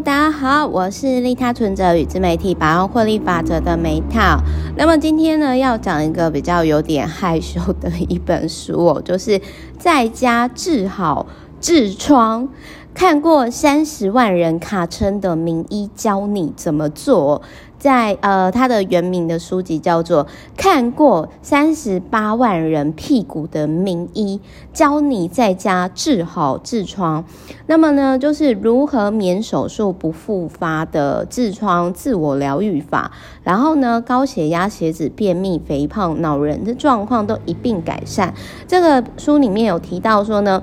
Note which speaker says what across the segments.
Speaker 1: 大家好，我是利他存折与自媒体百万获利法则的梅塔。那么今天呢，要讲一个比较有点害羞的一本书哦，就是在家治好痔疮。看过三十万人卡称的名医教你怎么做，在呃，他的原名的书籍叫做《看过三十八万人屁股的名医教你在家治好痔疮》。那么呢，就是如何免手术不复发的痔疮自我疗愈法。然后呢，高血压、血脂、便秘、肥胖、恼人的状况都一并改善。这个书里面有提到说呢。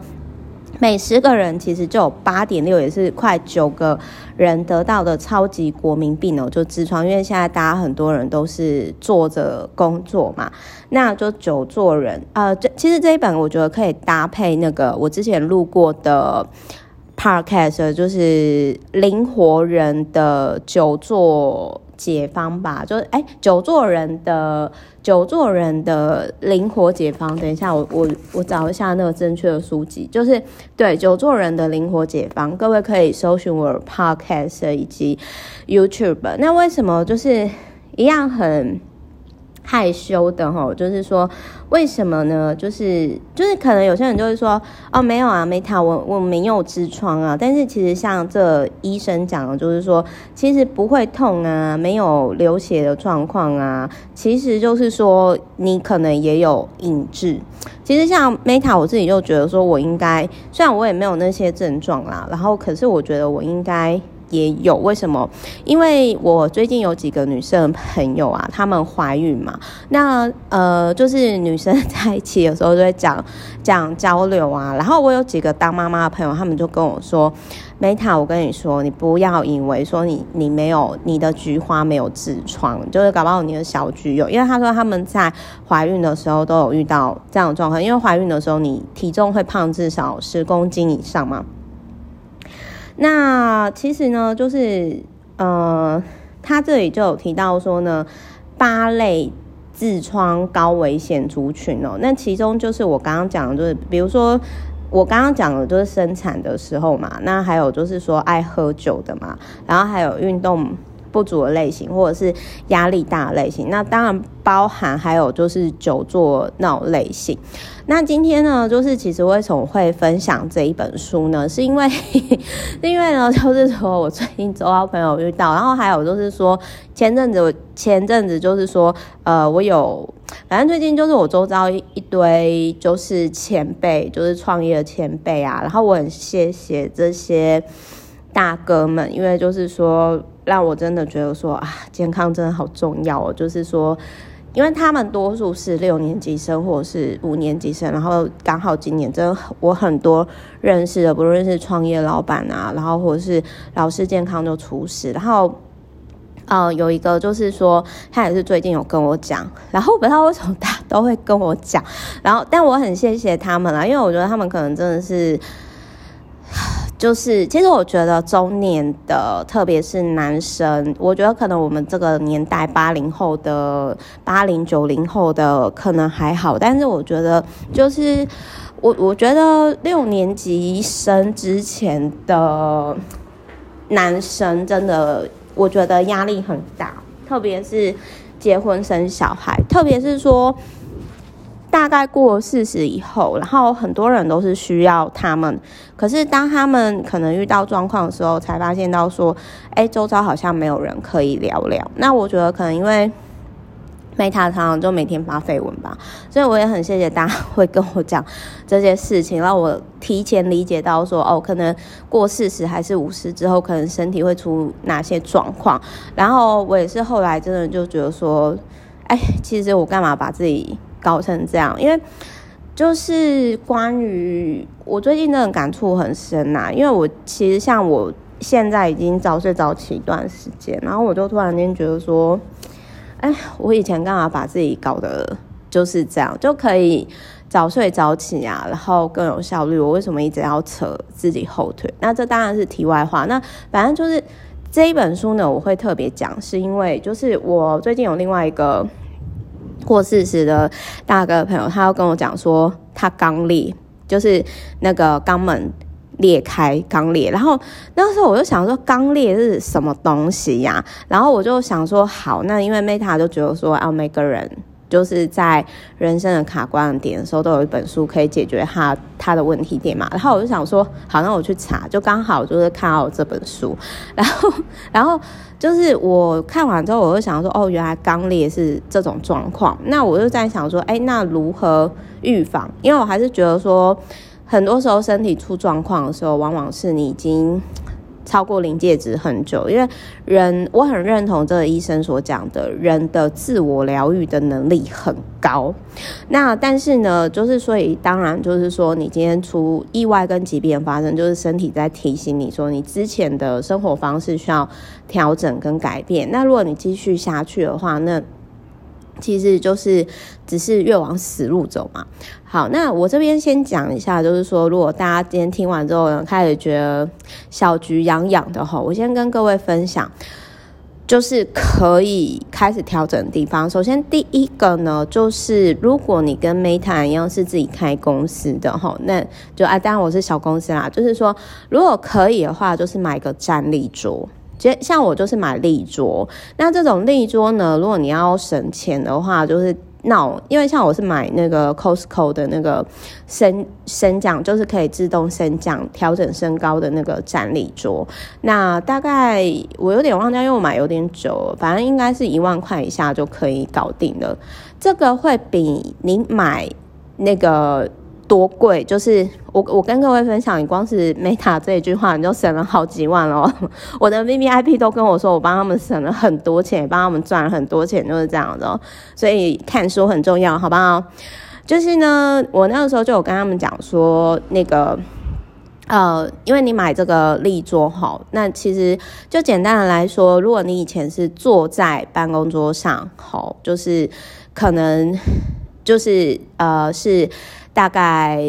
Speaker 1: 每十个人其实就有八点六，也是快九个人得到的超级国民病哦，就痔疮。因为现在大家很多人都是坐着工作嘛，那就久坐人。呃，这其实这一本我觉得可以搭配那个我之前录过的 podcast，就是灵活人的久坐。解方吧，就是哎，久坐人的久坐人的灵活解方。等一下，我我我找一下那个正确的书籍，就是对久坐人的灵活解方。各位可以搜寻我的 podcast 以及 YouTube。那为什么就是一样很？害羞的吼，就是说，为什么呢？就是就是可能有些人就会说，哦，没有啊，梅塔，我我没有痔疮啊。但是其实像这医生讲的，就是说，其实不会痛啊，没有流血的状况啊，其实就是说，你可能也有隐痔。其实像 Meta，，我自己就觉得说，我应该，虽然我也没有那些症状啦，然后可是我觉得我应该。也有为什么？因为我最近有几个女生朋友啊，她们怀孕嘛，那呃，就是女生在一起有时候就会讲讲交流啊。然后我有几个当妈妈的朋友，他们就跟我说：“梅塔，我跟你说，你不要以为说你你没有你的菊花没有痔疮，就是搞不好你的小菊有。因为他说他们在怀孕的时候都有遇到这样的状况，因为怀孕的时候你体重会胖至少十公斤以上嘛。”那其实呢，就是呃，他这里就有提到说呢，八类痔疮高危险族群哦。那其中就是我刚刚讲的，就是比如说我刚刚讲的，就是生产的时候嘛。那还有就是说爱喝酒的嘛，然后还有运动不足的类型，或者是压力大类型，那当然包含还有就是久坐那种类型。那今天呢，就是其实为什么会分享这一本书呢？是因为，因为呢，就是说我最近周遭朋友遇到，然后还有就是说前阵子，前阵子就是说，呃，我有，反正最近就是我周遭一堆就是前辈，就是创业的前辈啊，然后我很谢谢这些大哥们，因为就是说。让我真的觉得说啊，健康真的好重要哦。就是说，因为他们多数是六年级生或者是五年级生，然后刚好今年真我很多认识的，不论是创业老板啊，然后或者是老师健康就出事，然后呃有一个就是说他也是最近有跟我讲，然后不知道为什么大家都会跟我讲，然后但我很谢谢他们啦，因为我觉得他们可能真的是。就是，其实我觉得中年的，特别是男生，我觉得可能我们这个年代八零后的、八零九零后的可能还好，但是我觉得，就是我我觉得六年级生之前的男生，真的我觉得压力很大，特别是结婚生小孩，特别是说。大概过四十以后，然后很多人都是需要他们，可是当他们可能遇到状况的时候，才发现到说，哎，周遭好像没有人可以聊聊。那我觉得可能因为梅塔常常就每天发绯闻吧，所以我也很谢谢大家会跟我讲这些事情，让我提前理解到说，哦，可能过四十还是五十之后，可能身体会出哪些状况。然后我也是后来真的就觉得说，哎，其实我干嘛把自己搞成这样，因为就是关于我最近真的感触很深呐、因为我其实像我现在已经早睡早起一段时间，然后我就突然间觉得说，哎，我以前干嘛把自己搞得就是这样，就可以早睡早起啊，然后更有效率，我为什么一直要扯自己后腿？那这当然是题外话。那反正就是这一本书呢，我会特别讲，是因为就是我最近有另外一个。过四十的大哥朋友，他要跟我讲说，他肛裂，就是那个肛门裂开肛裂，然后那时候我就想说肛裂是什么东西呀、然后我就想说好，那因为 Meta 就觉得说啊，每个人就是在人生的卡关点的时候，都有一本书可以解决他他的问题点嘛。然后我就想说好，那我去查，就刚好就是看到这本书，然后 然后就是我看完之后，我就想说哦，原来肛裂是这种状况。那我就在想说，哎，那如何预防？因为我还是觉得说。很多时候身体出状况的时候，往往是你已经超过临界值很久。因为人，我很认同这个医生所讲的，人的自我疗愈的能力很高。那但是呢，就是所以当然就是说，你今天出意外跟疾病发生，就是身体在提醒你说，你之前的生活方式需要调整跟改变。那如果你继续下去的话，那其实就是只是越往死路走嘛。好，那我这边先讲一下，就是说，如果大家今天听完之后呢，开始觉得小菊痒痒的哈，我先跟各位分享，就是可以开始调整的地方。首先，第一个呢，就是如果你跟 Meta 一样是自己开公司的哈，那就啊，当然我是小公司啦。就是说，如果可以的话，就是买个站立桌。像我就是买立桌，那这种立桌呢，如果你要省钱的话，就是那因为像我是买那个 Costco 的那个升升降，就是可以自动升降调整身高的那个站立桌，那大概我有点忘记，因为我买有点久了，反正应该是一万块以下就可以搞定了。这个会比你买那个。多贵？就是我我跟各位分享，你光是 Meta 这一句话，你就省了好几万哦。我的 VVIP 都跟我说，我帮他们省了很多钱，帮他们赚了很多钱，就是这样的。所以看书很重要，好不好？就是呢，我那个时候就有跟他们讲说，那个呃，因为你买这个立桌哈，那其实就简单的来说，如果你以前是坐在办公桌上，好，就是可能就是呃是。大概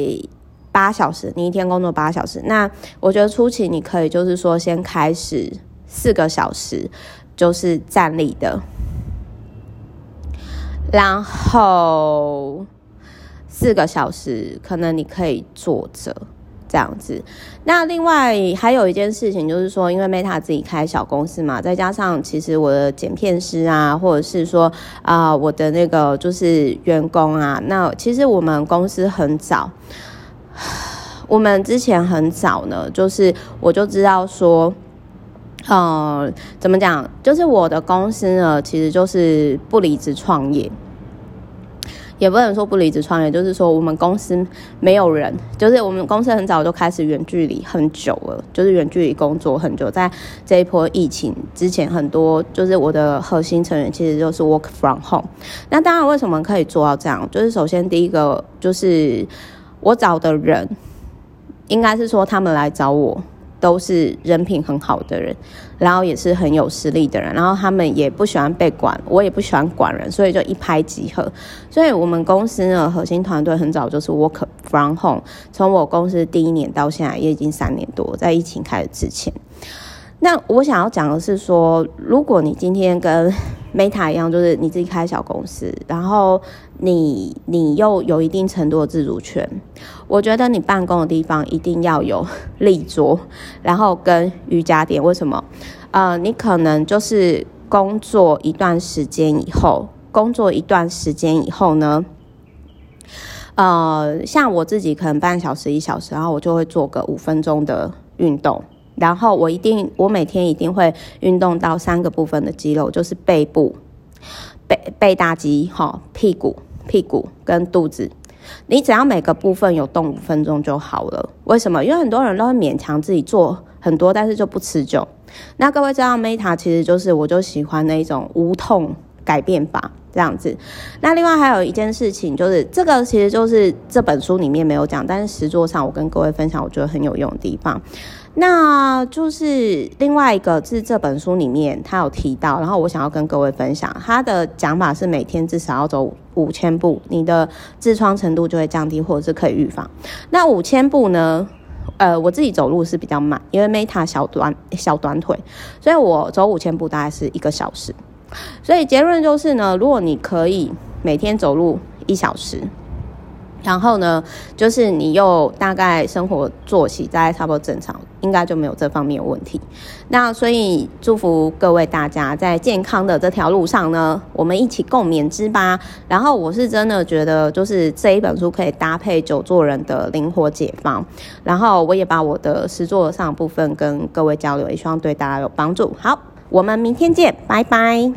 Speaker 1: 八小时，你一天工作八小时。那我觉得初期你可以就是说先开始四个小时，就是站立的，然后四个小时可能你可以坐着。这样子，那另外还有一件事情就是说，因为 Meta 自己开小公司嘛，再加上其实我的剪片师啊，或者是说啊、我的那个就是员工啊，那其实我们公司很早，我们之前很早呢，就是我就知道说，呃，怎么讲，就是我的公司呢，其实就是不离职创业。也不能说不离职创业，就是说我们公司没有人，就是我们公司很早就开始远距离很久了，就是远距离工作很久。在这一波疫情之前，很多就是我的核心成员其实就是 work from home。那当然，为什么可以做到这样？就是首先第一个就是我找的人，应该是说他们来找我。都是人品很好的人，然后也是很有实力的人，然后他们也不喜欢被管，我也不喜欢管人，所以就一拍即合。所以我们公司呢，核心团队很早就是 work from home，从我公司第一年到现在也已经三年多，在疫情开始之前。那我想要讲的是说，如果你今天跟 Meta 一样，就是你自己开小公司，然后你你又有一定程度的自主权，我觉得你办公的地方一定要有立桌，然后跟瑜伽垫。为什么？呃，你可能就是工作一段时间以后，工作一段时间以后呢，呃，像我自己可能半小时一小时，然后我就会做个五分钟的运动。然后我一定，我每天一定会运动到三个部分的肌肉，就是背部、背背大肌、哈屁股、屁股跟肚子。你只要每个部分有动五分钟就好了。为什么？因为很多人都会勉强自己做很多，但是就不持久。那各位知道，Meta 其实就是我就喜欢那种无痛改变法这样子。那另外还有一件事情，就是这个其实就是这本书里面没有讲，但是实作上我跟各位分享，我觉得很有用的地方。那就是另外一个是这本书里面他有提到，然后我想要跟各位分享，他的讲法是每天至少要走五千步，你的痔疮程度就会降低，或者是可以预防。那五千步呢？呃，我自己走路是比较慢，因为 Meta 小短小短腿，所以我走五千步大概是一个小时。所以结论就是呢，如果你可以每天走路一小时。然后呢，就是你又大概生活作息在差不多正常，应该就没有这方面问题。那所以祝福各位大家在健康的这条路上呢，我们一起共勉之吧。然后我是真的觉得，就是这一本书可以搭配久坐人的灵活解放。然后我也把我的实作上部分跟各位交流，也希望对大家有帮助。好，我们明天见，拜拜。